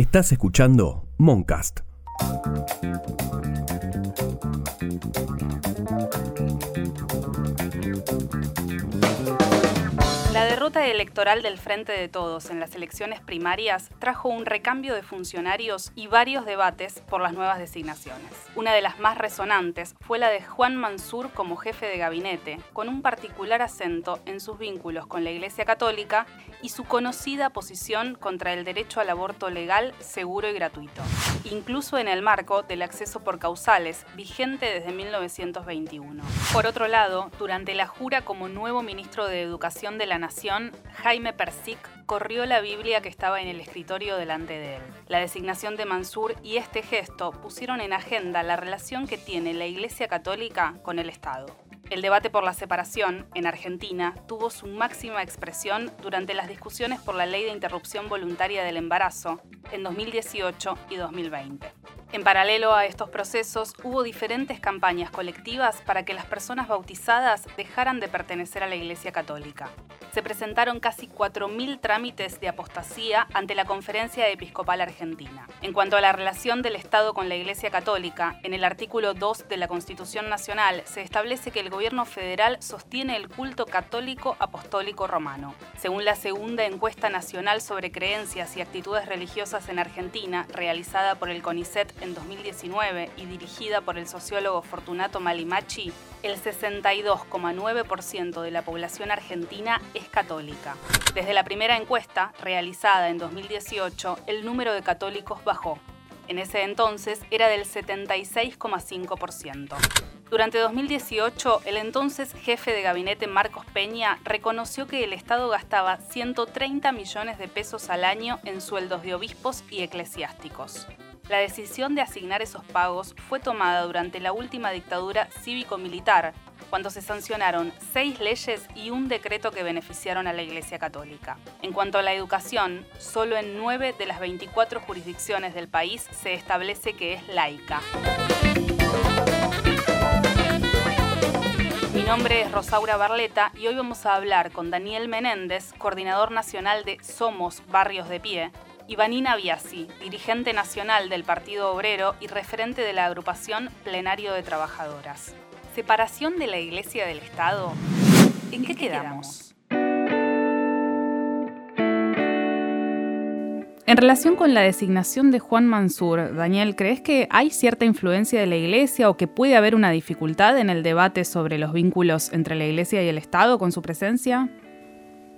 Estás escuchando Moncast. La derrota electoral del Frente de Todos en las elecciones primarias trajo un recambio de funcionarios y varios debates por las nuevas designaciones. Una de las más resonantes fue la de Juan Mansur como jefe de gabinete, con un particular acento en sus vínculos con la Iglesia Católica y su conocida posición contra el derecho al aborto legal, seguro y gratuito, incluso en el marco del acceso por causales, vigente desde 1921. Por otro lado, durante la jura como nuevo ministro de Educación de la Nación, Jaime Persic corrió la Biblia que estaba en el escritorio delante de él. La designación de Mansur y este gesto pusieron en agenda la relación que tiene la Iglesia Católica con el Estado. El debate por la separación, en Argentina, tuvo su máxima expresión durante las discusiones por la ley de interrupción voluntaria del embarazo en 2018 y 2020. En paralelo a estos procesos, hubo diferentes campañas colectivas para que las personas bautizadas dejaran de pertenecer a la Iglesia Católica. Se presentaron casi 4.000 trámites de apostasía ante la Conferencia Episcopal Argentina. En cuanto a la relación del Estado con la Iglesia Católica, en el artículo 2 de la Constitución Nacional se establece que el gobierno federal sostiene el culto católico apostólico romano. Según la segunda encuesta nacional sobre creencias y actitudes religiosas en Argentina, realizada por el CONICET en 2019 y dirigida por el sociólogo Fortunato Malimachi, el 62,9% de la población argentina católica. Desde la primera encuesta, realizada en 2018, el número de católicos bajó. En ese entonces era del 76,5%. Durante 2018, el entonces jefe de gabinete Marcos Peña reconoció que el Estado gastaba 130 millones de pesos al año en sueldos de obispos y eclesiásticos. La decisión de asignar esos pagos fue tomada durante la última dictadura cívico-militar, cuando se sancionaron seis leyes y un decreto que beneficiaron a la Iglesia Católica. En cuanto a la educación, solo en nueve de las 24 jurisdicciones del país se establece que es laica. Mi nombre es Rosaura Barleta y hoy vamos a hablar con Daniel Menéndez, coordinador nacional de Somos Barrios de Pie, y Vanina Biasi, dirigente nacional del Partido Obrero y referente de la agrupación Plenario de Trabajadoras. ¿Separación de la Iglesia del Estado? ¿En qué quedamos? En relación con la designación de Juan Mansur, Daniel, ¿crees que hay cierta influencia de la Iglesia o que puede haber una dificultad en el debate sobre los vínculos entre la Iglesia y el Estado con su presencia?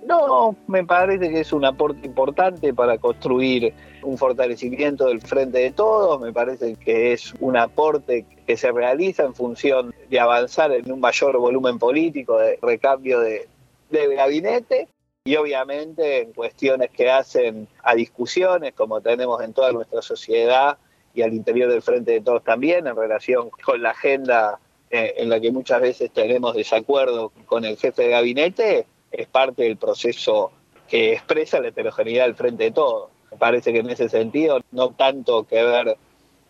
No, me parece que es un aporte importante para construir un fortalecimiento del frente de todos, me parece que es un aporte que se realiza en función de avanzar en un mayor volumen político, de recambio de, gabinete y obviamente en cuestiones que hacen a discusiones como tenemos en toda nuestra sociedad y al interior del frente de todos también en relación con la agenda eh, en la que muchas veces tenemos desacuerdo con el jefe de gabinete, es parte del proceso que expresa la heterogeneidad del frente de todos. Me parece que en ese sentido no tanto que ver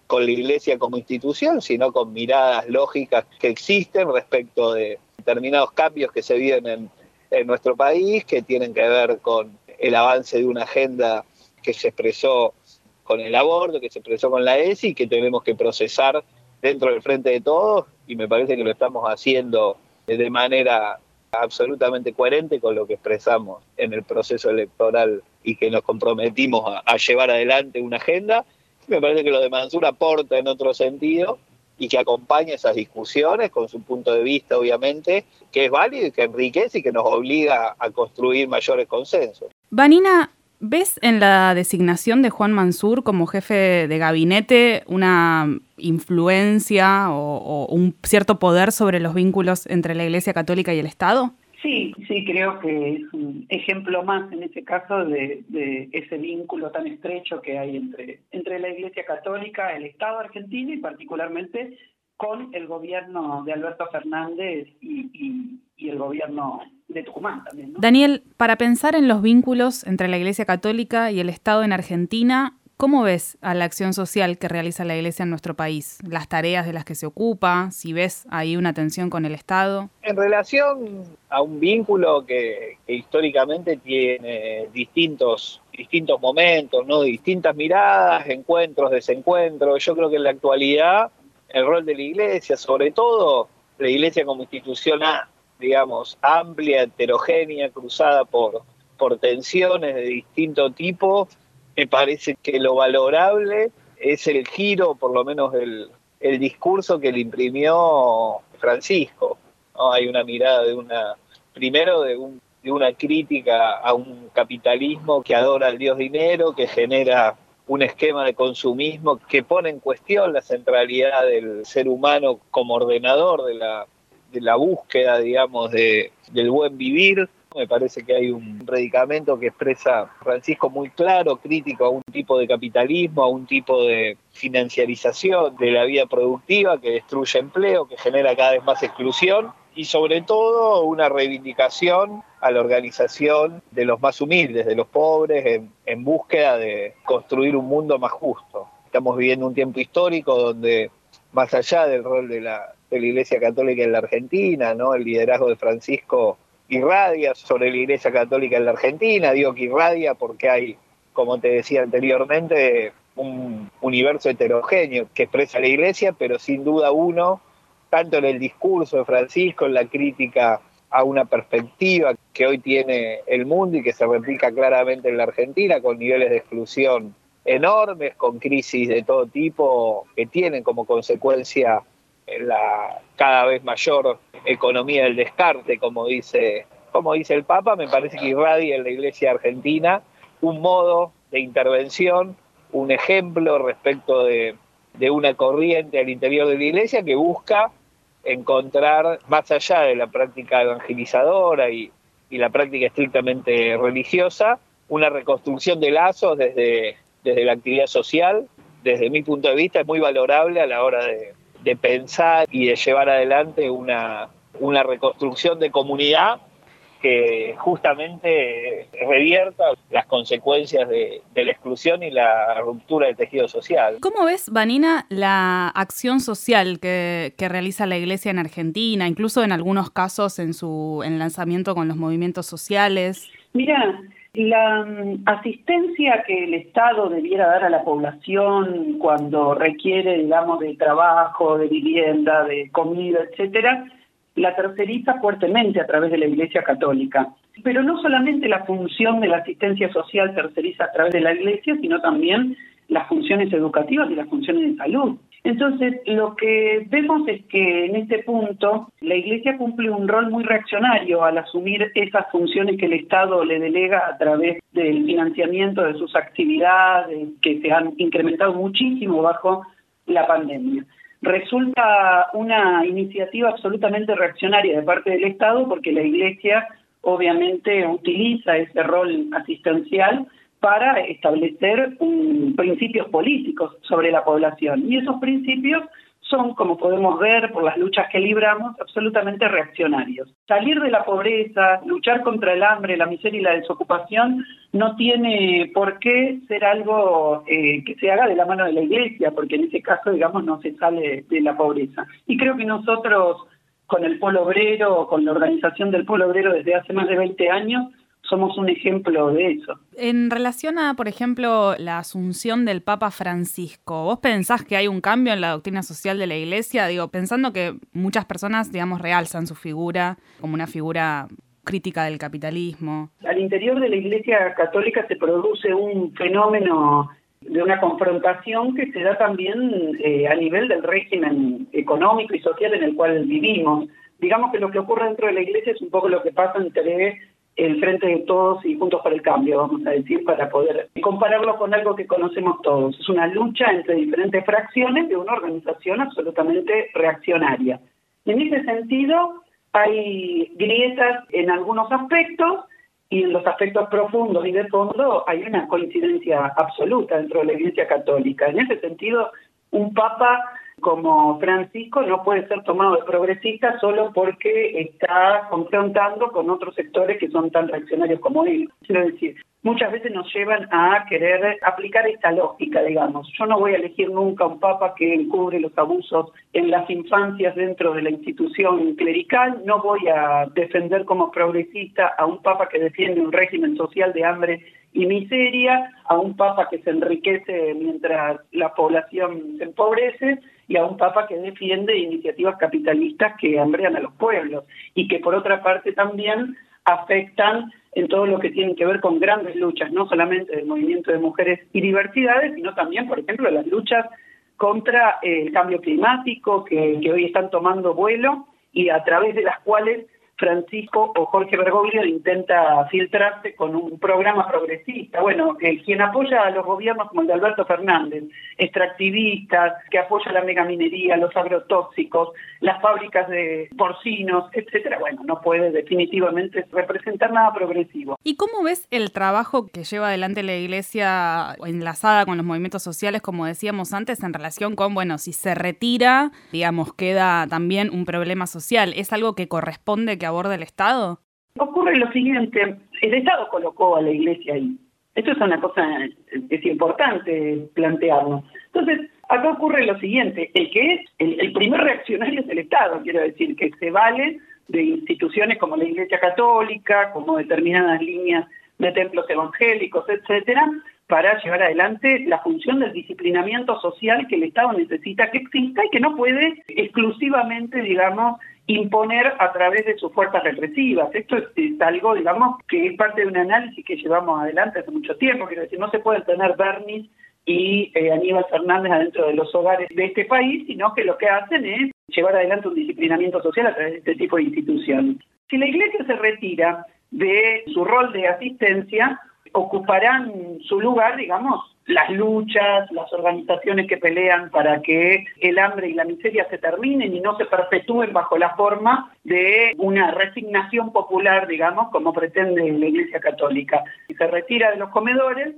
con la iglesia como institución, sino con miradas lógicas que existen respecto de determinados cambios que se viven en, nuestro país, que tienen que ver con el avance de una agenda que se expresó con el aborto, que se expresó con la ESI que tenemos que procesar dentro del frente de todos y me parece que lo estamos haciendo de manera absolutamente coherente con lo que expresamos en el proceso electoral y que nos comprometimos a, llevar adelante una agenda. Me parece que lo de Mansur aporta en otro sentido y que acompaña esas discusiones con su punto de vista, obviamente, que es válido y que enriquece y que nos obliga a construir mayores consensos. Vanina, ¿ves en la designación de Juan Mansur como jefe de gabinete una influencia o, un cierto poder sobre los vínculos entre la Iglesia Católica y el Estado? Sí, sí, creo que es un ejemplo más en ese caso de, ese vínculo tan estrecho que hay entre, entre la Iglesia Católica, el Estado argentino y particularmente con el gobierno de Alberto Fernández y, y el gobierno de Tucumán también. Daniel, para pensar en los vínculos entre la Iglesia Católica y el Estado en Argentina, ¿Cómo ves a la acción social que realiza la Iglesia en nuestro país? ¿Las tareas de las que se ocupa? ¿Si ves ahí una tensión con el Estado? En relación a un vínculo que, históricamente tiene distintos, distintos momentos, ¿no? distintas miradas, encuentros, desencuentros, yo creo que en la actualidad el rol de la Iglesia, sobre todo la Iglesia como institución, digamos, amplia, heterogénea, cruzada por, por tensiones de distinto tipo, me parece que lo valorable es el giro, por lo menos el, el discurso que le imprimió Francisco. Hay una mirada de una, primero de, un, de una crítica a un capitalismo que adora al dios dinero, que genera un esquema de consumismo que pone en cuestión la centralidad del ser humano como ordenador de la, de la búsqueda, digamos, de, del buen vivir. Me parece que hay un predicamento que expresa Francisco muy claro, crítico a un tipo de capitalismo, a un tipo de financiarización de la vida productiva que destruye empleo, que genera cada vez más exclusión y sobre todo una reivindicación a la organización de los más humildes, de los pobres, en, búsqueda de construir un mundo más justo. Estamos viviendo un tiempo histórico donde, más allá del rol de la, de la Iglesia Católica en la Argentina, ¿no? el liderazgo de Francisco irradia sobre la Iglesia Católica en la Argentina, digo que irradia porque hay, como te decía anteriormente, un universo heterogéneo que expresa la Iglesia, pero sin duda uno, tanto en el discurso de Francisco, en la crítica a una perspectiva que hoy tiene el mundo y que se replica claramente en la Argentina, con niveles de exclusión enormes, con crisis de todo tipo que tienen como consecuencia la cada vez mayor economía del descarte, como dice, como dice el Papa, me parece que irradia en la Iglesia argentina un modo de intervención, un ejemplo respecto de, una corriente al interior de la Iglesia que busca encontrar, más allá de la práctica evangelizadora y, y la práctica estrictamente religiosa, una reconstrucción de lazos desde, desde la actividad social, desde mi punto de vista, es muy valorable a la hora de, de pensar y de llevar adelante una, una reconstrucción de comunidad que justamente revierta las consecuencias de, la exclusión y la ruptura del tejido social. ¿Cómo ves, Vanina, la acción social que, que, realiza la Iglesia en Argentina, incluso en algunos casos en su en lanzamiento con los movimientos sociales? Mira, la mm, asistencia que el Estado debiera dar a la población cuando requiere, digamos, de trabajo, de vivienda, de comida, etcétera, la terceriza fuertemente a través de la Iglesia Católica. Pero no solamente la función de la asistencia social terceriza a través de la Iglesia, sino también las funciones educativas y las funciones de salud. Entonces, lo que vemos es que en este punto la Iglesia cumple un rol muy reaccionario al asumir esas funciones que el Estado le delega a través del financiamiento de sus actividades, que se han incrementado muchísimo bajo la pandemia. Resulta una iniciativa absolutamente reaccionaria de parte del Estado porque la Iglesia obviamente utiliza ese rol asistencial para establecer principios políticos sobre la población. Y esos principios son, como podemos ver por las luchas que libramos, absolutamente reaccionarios. Salir de la pobreza, luchar contra el hambre, la miseria y la desocupación no tiene por qué ser algo eh, que se haga de la mano de la iglesia, porque en ese caso, digamos, no se sale de la pobreza. Y creo que nosotros, con el Polo Obrero, con la organización del Polo Obrero desde hace más de 20 años, somos un ejemplo de eso. En relación a, por ejemplo, la asunción del Papa Francisco, ¿vos pensás que hay un cambio en la doctrina social de la Iglesia? Digo, pensando que muchas personas, digamos, realzan su figura como una figura crítica del capitalismo. Al interior de la Iglesia Católica se produce un fenómeno de una confrontación que se da también eh, a nivel del régimen económico y social en el cual vivimos. Digamos que lo que ocurre dentro de la Iglesia es un poco lo que pasa entre el Frente de Todos y Juntos por el Cambio, vamos a decir, para poder compararlo con algo que conocemos todos. Es una lucha entre diferentes fracciones de una organización absolutamente reaccionaria. En ese sentido, hay grietas en algunos aspectos y en los aspectos profundos y de fondo hay una coincidencia absoluta dentro de la Iglesia Católica. En ese sentido, un papa como Francisco no puede ser tomado de progresista solo porque está confrontando con otros sectores que son tan reaccionarios como él. Quiero decir, muchas veces nos llevan a querer aplicar esta lógica, digamos. Yo no voy a elegir nunca un papa que encubre los abusos en las infancias dentro de la institución clerical, no voy a defender como progresista a un papa que defiende un régimen social de hambre y miseria, a un papa que se enriquece mientras la población se empobrece y a un papa que defiende iniciativas capitalistas que hambrean a los pueblos y que por otra parte también afectan en todo lo que tiene que ver con grandes luchas, no solamente del movimiento de mujeres y diversidades, sino también, por ejemplo, las luchas contra el cambio climático que, que hoy están tomando vuelo y a través de las cuales Francisco o Jorge Bergoglio intenta filtrarse con un programa progresista. Bueno, quien apoya a los gobiernos como el de Alberto Fernández, extractivistas, que apoya la megaminería, los agrotóxicos, las fábricas de porcinos, etcétera, bueno, no puede definitivamente representar nada progresivo. ¿Y cómo ves el trabajo que lleva adelante la Iglesia enlazada con los movimientos sociales, como decíamos antes, en relación con, bueno, si se retira, digamos, queda también un problema social? ¿Es algo que corresponde que aborda el Estado? Ocurre lo siguiente, el Estado colocó a la Iglesia ahí. Esto es una cosa que es importante plantearlo. Entonces, acá ocurre lo siguiente, el que es, el, primer reaccionario es el Estado, quiero decir, que se vale de instituciones como la Iglesia Católica, como determinadas líneas de templos evangélicos, etcétera, para llevar adelante la función del disciplinamiento social que el Estado necesita que exista y que no puede exclusivamente, digamos, imponer a través de sus fuerzas represivas. Esto es, algo, digamos, que es parte de un análisis que llevamos adelante hace mucho tiempo. Quiero decir, no se pueden tener Bernis y eh, Aníbal Fernández adentro de los hogares de este país, sino que lo que hacen es llevar adelante un disciplinamiento social a través de este tipo de instituciones. Si la Iglesia se retira de su rol de asistencia, ocuparán su lugar, digamos, las luchas, las organizaciones que pelean para que el hambre y la miseria se terminen y no se perpetúen bajo la forma de una resignación popular, digamos, como pretende la Iglesia Católica. Si se retira de los comedores,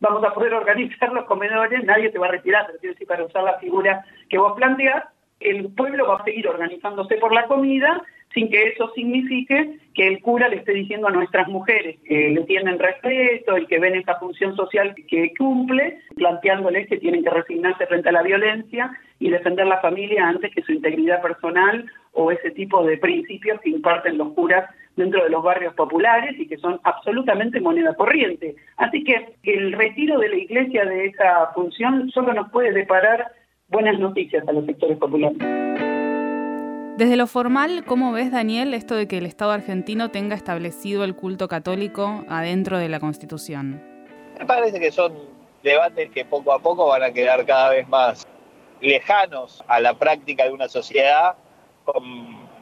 vamos a poder organizar los comedores, nadie se va a retirar, pero quiero decir, para usar la figura que vos planteás, el pueblo va a seguir organizándose por la comida sin que eso signifique que el cura le esté diciendo a nuestras mujeres que le tienen respeto y que ven esa función social que cumple, planteándoles que tienen que resignarse frente a la violencia y defender la familia antes que su integridad personal o ese tipo de principios que imparten los curas dentro de los barrios populares y que son absolutamente moneda corriente. Así que el retiro de la iglesia de esa función solo nos puede deparar buenas noticias a los sectores populares. Desde lo formal, ¿cómo ves, Daniel, esto de que el Estado argentino tenga establecido el culto católico adentro de la Constitución? Me parece que son debates que poco a poco van a quedar cada vez más lejanos a la práctica de una sociedad con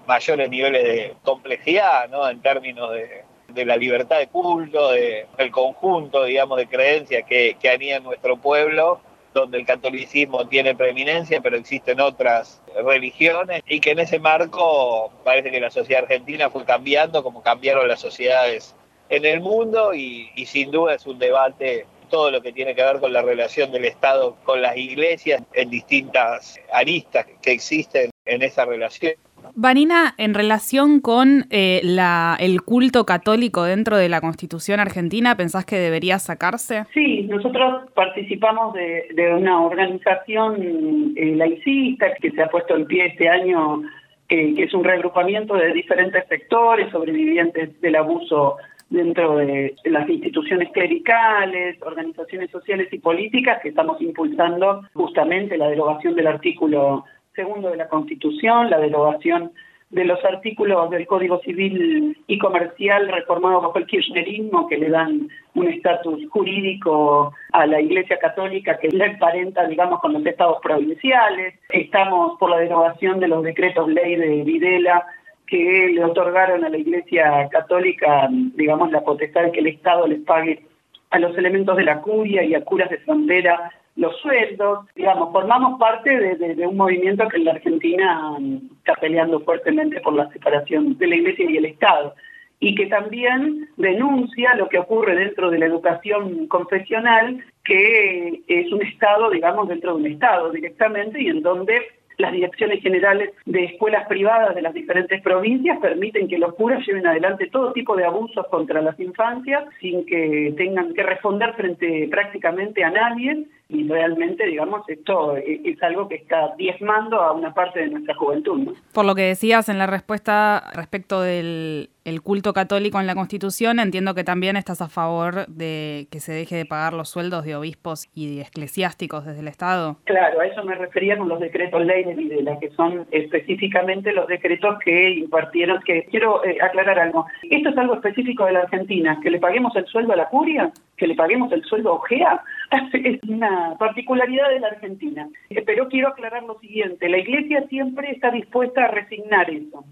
mayores niveles de complejidad, ¿no? En términos de, la libertad de culto, de, del conjunto, digamos, de creencias que, que nuestro pueblo donde el catolicismo tiene preeminencia, pero existen otras religiones, y que en ese marco parece que la sociedad argentina fue cambiando como cambiaron las sociedades en el mundo, y, sin duda es un debate todo lo que tiene que ver con la relación del Estado con las iglesias en distintas aristas que existen en esa relación. Vanina, en relación con eh, la, el culto católico dentro de la Constitución argentina, ¿pensás que debería sacarse? Sí, nosotros participamos de, una organización eh, laicista que se ha puesto en pie este año, que es un reagrupamiento de diferentes sectores sobrevivientes del abuso dentro de las instituciones clericales, organizaciones sociales y políticas que estamos impulsando justamente la derogación del artículo segundo de la Constitución, la derogación de los artículos del Código Civil y Comercial reformados bajo el kirchnerismo que le dan un estatus jurídico a la Iglesia Católica que le emparenta, digamos, con los estados provinciales. Estamos por la derogación de los decretos ley de Videla que le otorgaron a la Iglesia Católica, digamos, la potestad de que el Estado les pague a los elementos de la curia y a curas de frontera los sueldos, digamos, formamos parte de, un movimiento que en la Argentina mm, está peleando fuertemente por la separación de la Iglesia y el Estado y que también denuncia lo que ocurre dentro de la educación confesional, que es un Estado, digamos, dentro de un Estado directamente y en donde las direcciones generales de escuelas privadas de las diferentes provincias permiten que los curas lleven adelante todo tipo de abusos contra las infancias sin que tengan que responder frente prácticamente a nadie y realmente, digamos, esto es algo que está diezmando a una parte de nuestra juventud. Por lo que decías en la respuesta respecto del el culto católico en la Constitución, entiendo que también estás a favor de que se deje de pagar los sueldos de obispos y de eclesiásticos desde el Estado. Claro, a eso me refería con los decretos ley de Videla, que son específicamente los decretos que impartieron, que quiero eh, aclarar algo. Esto es algo específico de la Argentina, que le paguemos el sueldo a la curia, que le paguemos el sueldo a Ojea, es una particularidad de la Argentina. Eh, pero quiero aclarar lo siguiente, la Iglesia siempre está dispuesta a resignar eso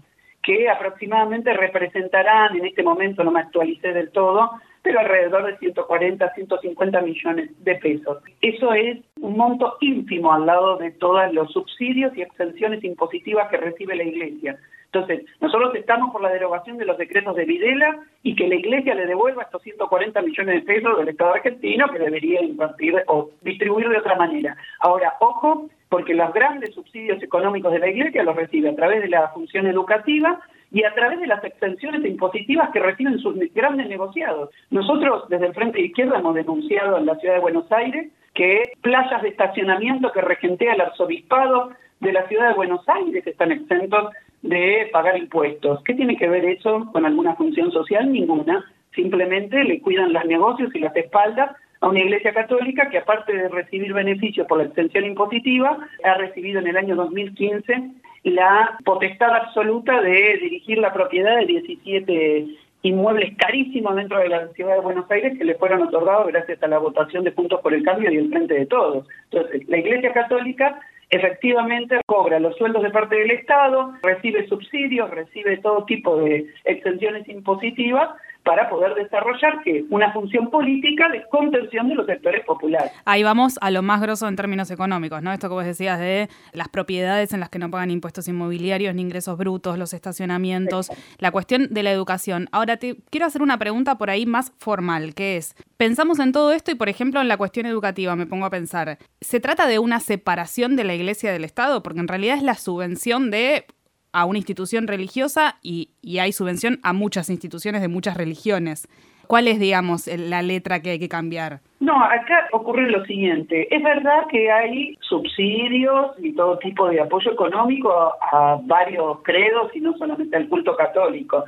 que aproximadamente representarán, en este momento no me actualicé del todo, pero alrededor de 140, 150 millones de pesos. Eso es un monto ínfimo al lado de todos los subsidios y exenciones impositivas que recibe la Iglesia. Entonces, nosotros estamos por la derogación de los decretos de Videla y que la Iglesia le devuelva estos 140 millones de pesos del Estado argentino que debería impartir o distribuir de otra manera. Ahora, ojo, porque los grandes subsidios económicos de la Iglesia los recibe a través de la función educativa y a través de las extensiones impositivas que reciben sus grandes negociados. Nosotros desde el Frente de Izquierda hemos denunciado en la ciudad de Buenos Aires que playas de estacionamiento que regentea el arzobispado de la ciudad de Buenos Aires están exentos de pagar impuestos. ¿Qué tiene que ver eso con alguna función social? Ninguna. Simplemente le cuidan los negocios y las espaldas a una iglesia católica que aparte de recibir beneficios por la extensión impositiva, ha recibido en el año 2015 la potestad absoluta de dirigir la propiedad de 17 inmuebles carísimos dentro de la ciudad de Buenos Aires que le fueron otorgados gracias a la votación de Puntos por el Cambio y el Frente de Todos. Entonces, la Iglesia Católica efectivamente cobra los sueldos de parte del Estado, recibe subsidios, recibe todo tipo de exenciones impositivas para poder desarrollar que una función política de contención de los sectores populares. Ahí vamos a lo más grosso en términos económicos, ¿no? Esto que vos decías de las propiedades en las que no pagan impuestos inmobiliarios ni ingresos brutos, los estacionamientos, la cuestión de la educación. Ahora te quiero hacer una pregunta por ahí más formal, que es, pensamos en todo esto y por ejemplo en la cuestión educativa me pongo a pensar, ¿se trata de una separación de la iglesia del Estado? Porque en realidad es la subvención de a una institución religiosa y, hay subvención a muchas instituciones de muchas religiones. ¿Cuál es, digamos, la letra que hay que cambiar? No, acá ocurre lo siguiente. Es verdad que hay subsidios y todo tipo de apoyo económico a, varios credos y no solamente al culto católico.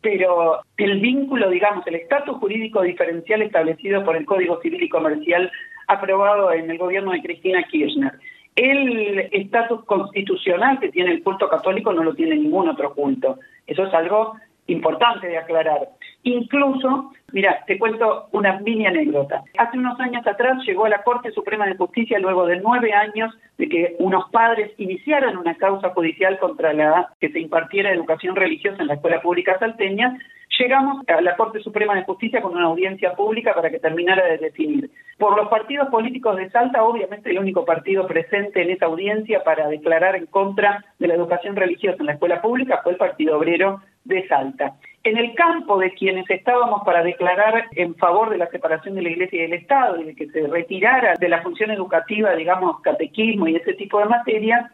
Pero el vínculo, digamos, el estatus jurídico diferencial establecido por el Código Civil y Comercial aprobado en el gobierno de Cristina Kirchner el estatus constitucional que tiene el culto católico no lo tiene ningún otro culto. Eso es algo importante de aclarar. Incluso, mira, te cuento una mini anécdota. Hace unos años atrás llegó a la Corte Suprema de Justicia, luego de nueve años de que unos padres iniciaran una causa judicial contra la que se impartiera educación religiosa en la escuela pública salteña, llegamos a la Corte Suprema de Justicia con una audiencia pública para que terminara de definir. Por los partidos políticos de Salta, obviamente el único partido presente en esa audiencia para declarar en contra de la educación religiosa en la escuela pública fue el Partido Obrero de Salta. En el campo de quienes estábamos para declarar en favor de la separación de la Iglesia y del Estado y de que se retirara de la función educativa, digamos, catequismo y ese tipo de materias,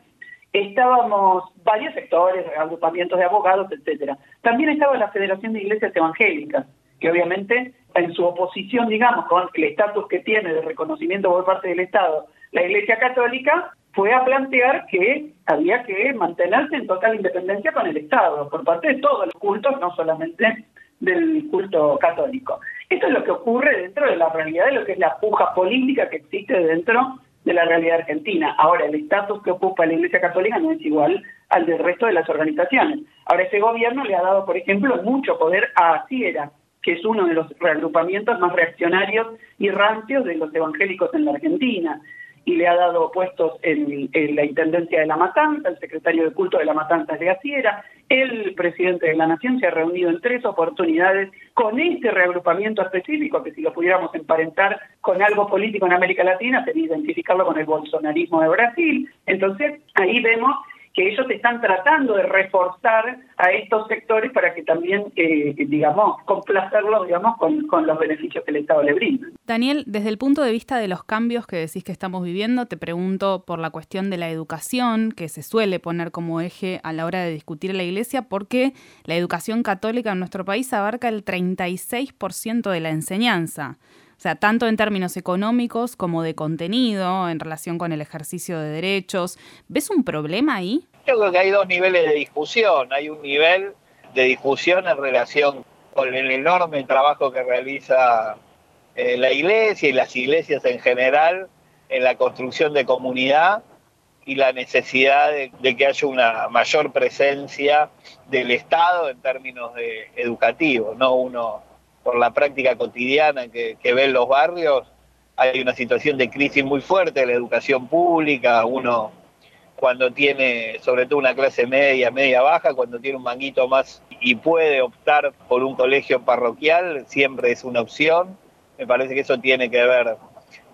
estábamos varios sectores, agrupamientos de abogados, etcétera. También estaba la Federación de Iglesias Evangélicas, que obviamente en su oposición, digamos, con el estatus que tiene de reconocimiento por parte del Estado, la Iglesia Católica fue a plantear que había que mantenerse en total independencia con el Estado, por parte de todos los cultos, no solamente del culto católico. Esto es lo que ocurre dentro de la realidad de lo que es la puja política que existe dentro de la realidad argentina. Ahora, el estatus que ocupa la Iglesia Católica no es igual al del resto de las organizaciones. Ahora, ese gobierno le ha dado, por ejemplo, mucho poder a Asiera, que es uno de los reagrupamientos más reaccionarios y rancios de los evangélicos en la Argentina y le ha dado puestos en, la Intendencia de la Matanza, el secretario de culto de la Matanza de Asiera, el presidente de la Nación se ha reunido en tres oportunidades con este reagrupamiento específico, que si lo pudiéramos emparentar con algo político en América Latina, sería identificarlo con el bolsonarismo de Brasil. Entonces, ahí vemos que ellos están tratando de reforzar a estos sectores para que también, eh, digamos, complacerlos, digamos, con, con, los beneficios que el Estado le brinda. Daniel, desde el punto de vista de los cambios que decís que estamos viviendo, te pregunto por la cuestión de la educación, que se suele poner como eje a la hora de discutir la Iglesia, porque la educación católica en nuestro país abarca el 36% de la enseñanza. O sea, tanto en términos económicos como de contenido, en relación con el ejercicio de derechos. ¿Ves un problema ahí? Yo creo que hay dos niveles de discusión. Hay un nivel de discusión en relación con el enorme trabajo que realiza eh, la iglesia y las iglesias en general en la construcción de comunidad y la necesidad de, de, que haya una mayor presencia del Estado en términos de educativos, no uno por la práctica cotidiana que, que ve en los barrios, hay una situación de crisis muy fuerte de la educación pública, uno cuando tiene, sobre todo una clase media, media baja, cuando tiene un manguito más y puede optar por un colegio parroquial, siempre es una opción. Me parece que eso tiene que ver,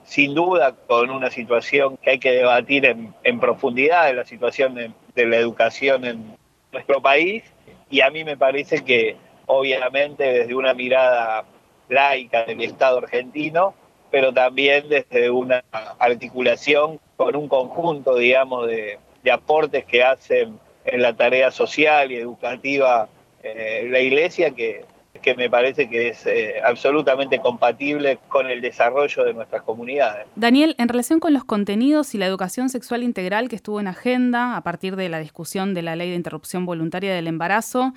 sin duda, con una situación que hay que debatir en, en profundidad, de la situación de, de la educación en nuestro país. Y a mí me parece que obviamente desde una mirada laica del Estado argentino, pero también desde una articulación con un conjunto, digamos, de, de aportes que hacen en la tarea social y educativa eh, la Iglesia, que, que me parece que es eh, absolutamente compatible con el desarrollo de nuestras comunidades. Daniel, en relación con los contenidos y la educación sexual integral que estuvo en agenda a partir de la discusión de la ley de interrupción voluntaria del embarazo,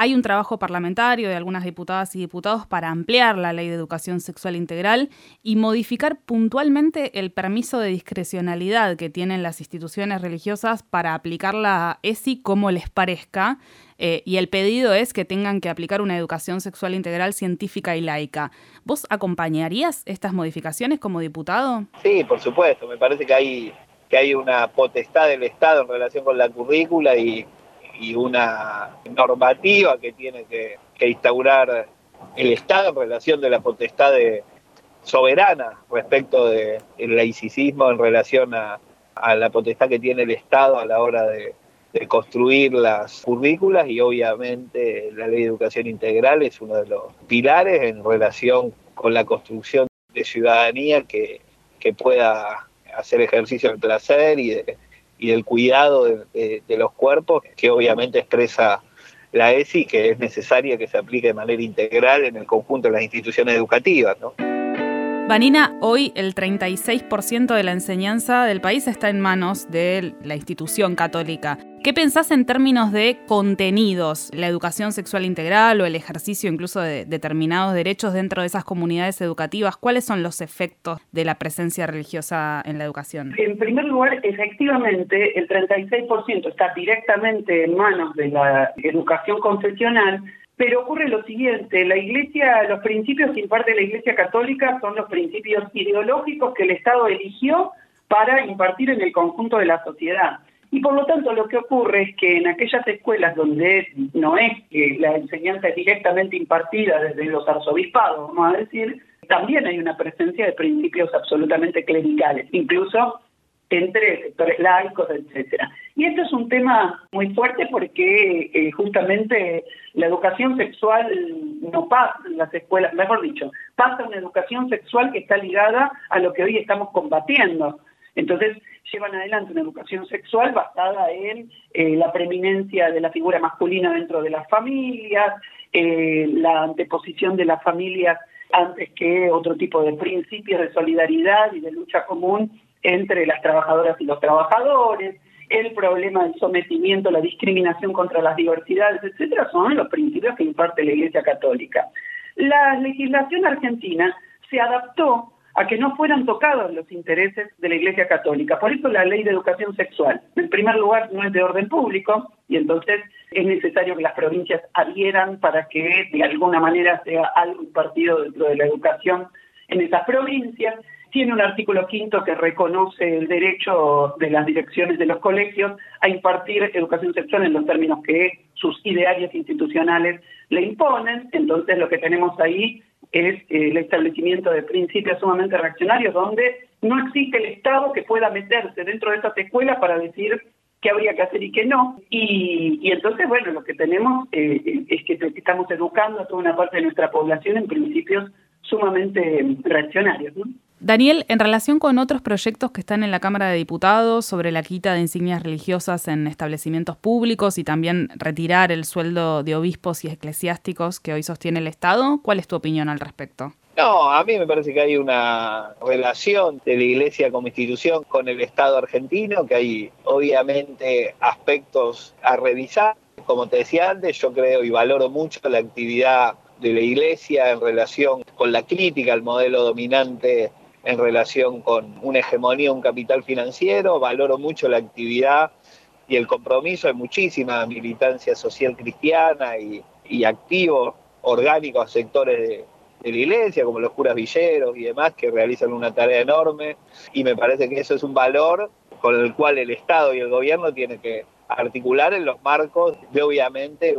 hay un trabajo parlamentario de algunas diputadas y diputados para ampliar la ley de educación sexual integral y modificar puntualmente el permiso de discrecionalidad que tienen las instituciones religiosas para aplicar la ESI como les parezca. Eh, y el pedido es que tengan que aplicar una educación sexual integral científica y laica. ¿Vos acompañarías estas modificaciones como diputado? Sí, por supuesto. Me parece que hay, que hay una potestad del Estado en relación con la currícula y y una normativa que tiene que, instaurar el Estado en relación de la potestad de, soberana respecto del de laicismo en relación a, la potestad que tiene el Estado a la hora de, de, construir las currículas y obviamente la ley de educación integral es uno de los pilares en relación con la construcción de ciudadanía que, que pueda hacer ejercicio del placer y de, y del cuidado de, de, los cuerpos, que obviamente expresa la ESI, que es necesaria que se aplique de manera integral en el conjunto de las instituciones educativas. ¿no? Vanina, hoy el 36% de la enseñanza del país está en manos de la institución católica. ¿Qué pensás en términos de contenidos, la educación sexual integral o el ejercicio incluso de determinados derechos dentro de esas comunidades educativas? ¿Cuáles son los efectos de la presencia religiosa en la educación? En primer lugar, efectivamente, el 36% está directamente en manos de la educación confesional, pero ocurre lo siguiente, la Iglesia, los principios que imparte la Iglesia Católica son los principios ideológicos que el Estado eligió para impartir en el conjunto de la sociedad. Y por lo tanto lo que ocurre es que en aquellas escuelas donde no es que la enseñanza es directamente impartida desde los arzobispados, vamos a decir, también hay una presencia de principios absolutamente clericales, incluso entre sectores laicos, etcétera. Y esto es un tema muy fuerte porque eh, justamente la educación sexual no pasa en las escuelas, mejor dicho, pasa una educación sexual que está ligada a lo que hoy estamos combatiendo. Entonces, llevan adelante una educación sexual basada en eh, la preeminencia de la figura masculina dentro de las familias, eh, la anteposición de las familias antes que otro tipo de principios de solidaridad y de lucha común entre las trabajadoras y los trabajadores, el problema del sometimiento, la discriminación contra las diversidades, etcétera, son los principios que imparte la Iglesia Católica. La legislación argentina se adaptó a que no fueran tocados los intereses de la Iglesia Católica. Por eso la ley de educación sexual, en primer lugar, no es de orden público y entonces es necesario que las provincias adhieran para que de alguna manera sea algo impartido dentro de la educación en esas provincias tiene un artículo quinto que reconoce el derecho de las direcciones de los colegios a impartir educación sexual en los términos que sus idearios institucionales le imponen. Entonces lo que tenemos ahí es el establecimiento de principios sumamente reaccionarios donde no existe el Estado que pueda meterse dentro de esas escuelas para decir qué habría que hacer y qué no. Y, y entonces, bueno, lo que tenemos eh, es que estamos educando a toda una parte de nuestra población en principios sumamente reaccionarios. ¿no? Daniel, en relación con otros proyectos que están en la Cámara de Diputados sobre la quita de insignias religiosas en establecimientos públicos y también retirar el sueldo de obispos y eclesiásticos que hoy sostiene el Estado, ¿cuál es tu opinión al respecto? No, a mí me parece que hay una relación de la Iglesia como institución con el Estado argentino, que hay obviamente aspectos a revisar. Como te decía antes, yo creo y valoro mucho la actividad de la Iglesia en relación con la crítica al modelo dominante en relación con una hegemonía, un capital financiero. Valoro mucho la actividad y el compromiso de muchísima militancia social cristiana y, activos orgánicos sectores de, de, la iglesia, como los curas villeros y demás, que realizan una tarea enorme. Y me parece que eso es un valor con el cual el Estado y el gobierno tienen que articular en los marcos de obviamente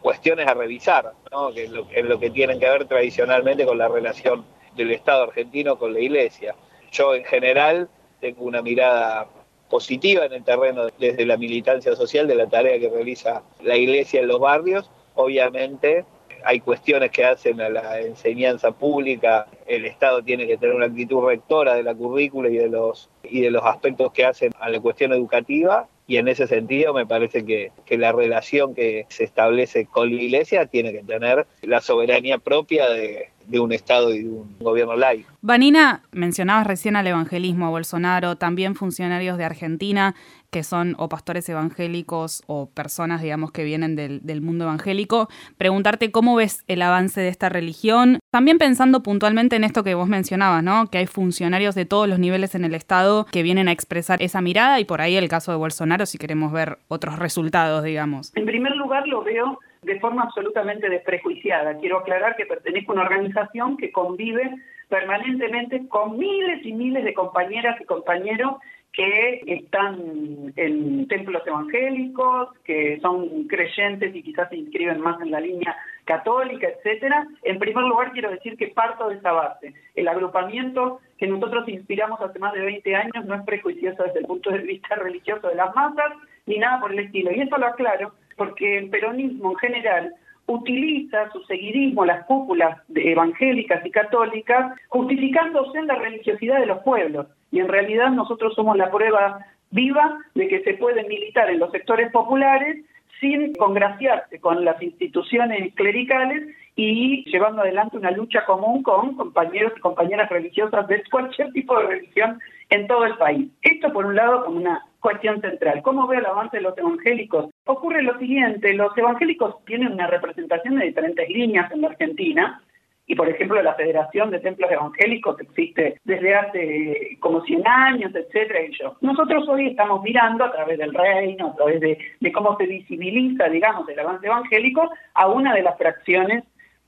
cuestiones a revisar, ¿no? que lo, en lo que tienen que ver tradicionalmente con la relación del Estado argentino con la Iglesia. Yo en general tengo una mirada positiva en el terreno desde la militancia social de la tarea que realiza la Iglesia en los barrios. Obviamente hay cuestiones que hacen a la enseñanza pública, el Estado tiene que tener una actitud rectora de la currícula y de los, y de los aspectos que hacen a la cuestión educativa, y en ese sentido me parece que, que, la relación que se establece con la Iglesia tiene que tener la soberanía propia de, de un Estado y de un gobierno laico. Vanina, mencionabas recién al evangelismo, a Bolsonaro, también funcionarios de Argentina que son o pastores evangélicos o personas, digamos, que vienen del, del, mundo evangélico, preguntarte cómo ves el avance de esta religión, también pensando puntualmente en esto que vos mencionabas, ¿no? Que hay funcionarios de todos los niveles en el Estado que vienen a expresar esa mirada y por ahí el caso de Bolsonaro, si queremos ver otros resultados, digamos. En primer lugar, lo veo de forma absolutamente desprejuiciada. Quiero aclarar que pertenezco a una organización que convive permanentemente con miles y miles de compañeras y compañeros que están en templos evangélicos, que son creyentes y quizás se inscriben más en la línea católica, etcétera. En primer lugar, quiero decir que parto de esa base. El agrupamiento que nosotros inspiramos hace más de 20 años no es prejuicioso desde el punto de vista religioso de las masas, ni nada por el estilo. Y eso lo aclaro porque el peronismo en general utiliza su seguidismo, las cúpulas evangélicas y católicas, justificándose en la religiosidad de los pueblos. Y en realidad nosotros somos la prueba viva de que se puede militar en los sectores populares sin congraciarse con las instituciones clericales y llevando adelante una lucha común con compañeros y compañeras religiosas de cualquier tipo de religión en todo el país. Esto por un lado como una cuestión central. ¿Cómo ve el avance de los evangélicos? Ocurre lo siguiente, los evangélicos tienen una representación de diferentes líneas en la Argentina, y por ejemplo la Federación de Templos Evangélicos existe desde hace como 100 años, etcétera, y. Nosotros hoy estamos mirando a través del reino, a través de, de cómo se visibiliza, digamos, el avance evangélico a una de las fracciones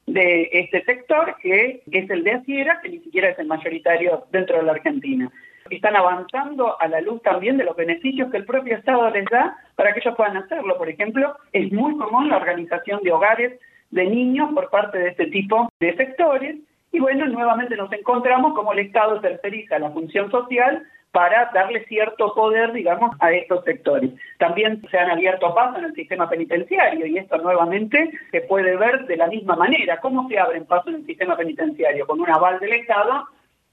de este sector, que es el de Asiera, que ni siquiera es el mayoritario dentro de la Argentina están avanzando a la luz también de los beneficios que el propio Estado les da para que ellos puedan hacerlo. Por ejemplo, es muy común la organización de hogares de niños por parte de este tipo de sectores y bueno, nuevamente nos encontramos como el Estado terceriza la función social para darle cierto poder, digamos, a estos sectores. También se han abierto pasos en el sistema penitenciario y esto nuevamente se puede ver de la misma manera. ¿Cómo se abren pasos en el sistema penitenciario? Con un aval del Estado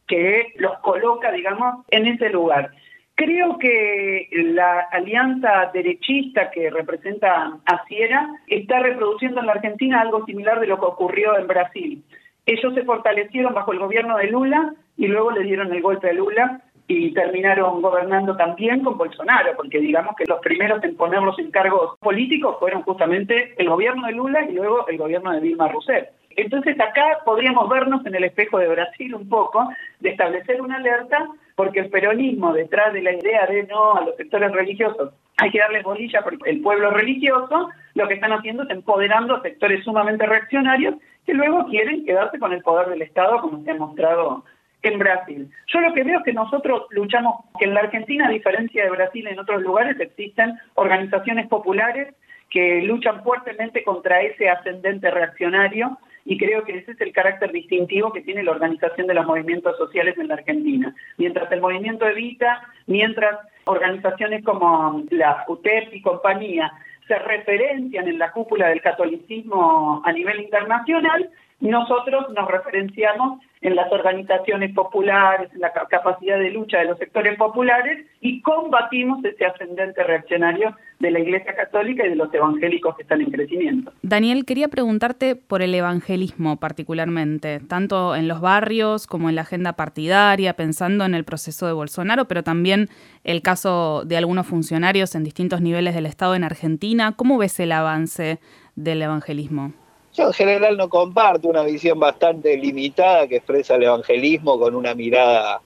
que los coloca, digamos, en ese lugar. Creo que la alianza derechista que representa a Sierra está reproduciendo en la Argentina algo similar de lo que ocurrió en Brasil. Ellos se fortalecieron bajo el gobierno de Lula y luego le dieron el golpe a Lula y terminaron gobernando también con Bolsonaro, porque digamos que los primeros en poner los encargos políticos fueron justamente el gobierno de Lula y luego el gobierno de Dilma Rousseff. Entonces acá podríamos vernos en el espejo de Brasil un poco, de establecer una alerta, porque el peronismo detrás de la idea de no a los sectores religiosos hay que darles bolilla porque el pueblo religioso lo que están haciendo es empoderando sectores sumamente reaccionarios que luego quieren quedarse con el poder del Estado, como se ha mostrado en Brasil. Yo lo que veo es que nosotros luchamos, que en la Argentina, a diferencia de Brasil, en otros lugares existen organizaciones populares que luchan fuertemente contra ese ascendente reaccionario y creo que ese es el carácter distintivo que tiene la organización de los movimientos sociales en la Argentina. Mientras el movimiento Evita, mientras organizaciones como la UTEP y compañía se referencian en la cúpula del catolicismo a nivel internacional, nosotros nos referenciamos en las organizaciones populares, en la capacidad de lucha de los sectores populares y combatimos ese ascendente reaccionario de la Iglesia Católica y de los evangélicos que están en crecimiento. Daniel, quería preguntarte por el evangelismo particularmente, tanto en los barrios como en la agenda partidaria, pensando en el proceso de Bolsonaro, pero también el caso de algunos funcionarios en distintos niveles del Estado en Argentina. ¿Cómo ves el avance del evangelismo? Yo en general no comparto una visión bastante limitada que expresa el evangelismo con una mirada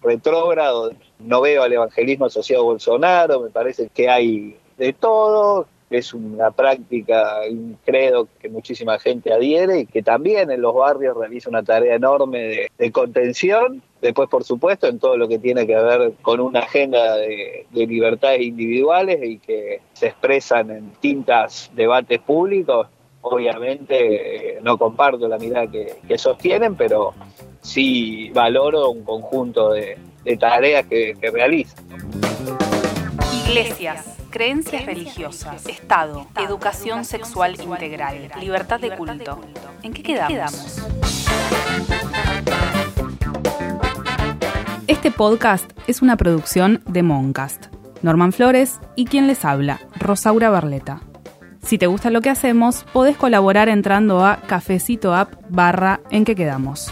retrógrada. No veo al evangelismo asociado a Bolsonaro, me parece que hay de todo, es una práctica, un credo que muchísima gente adhiere y que también en los barrios realiza una tarea enorme de, contención. Después, por supuesto, en todo lo que tiene que ver con una agenda de, de libertades individuales y que se expresan en distintos debates públicos, Obviamente eh, no comparto la mirada que, sostienen, pero sí valoro un conjunto de, tareas que, que realizan. Iglesias, creencias religiosas, Estado, educación sexual integral, libertad de culto. ¿En qué quedamos? Este podcast es una producción de Moncast. Norman Flores y quien les habla, Rosaura Barleta. Si te gusta lo que hacemos, podés colaborar entrando a cafecito app barra en que quedamos.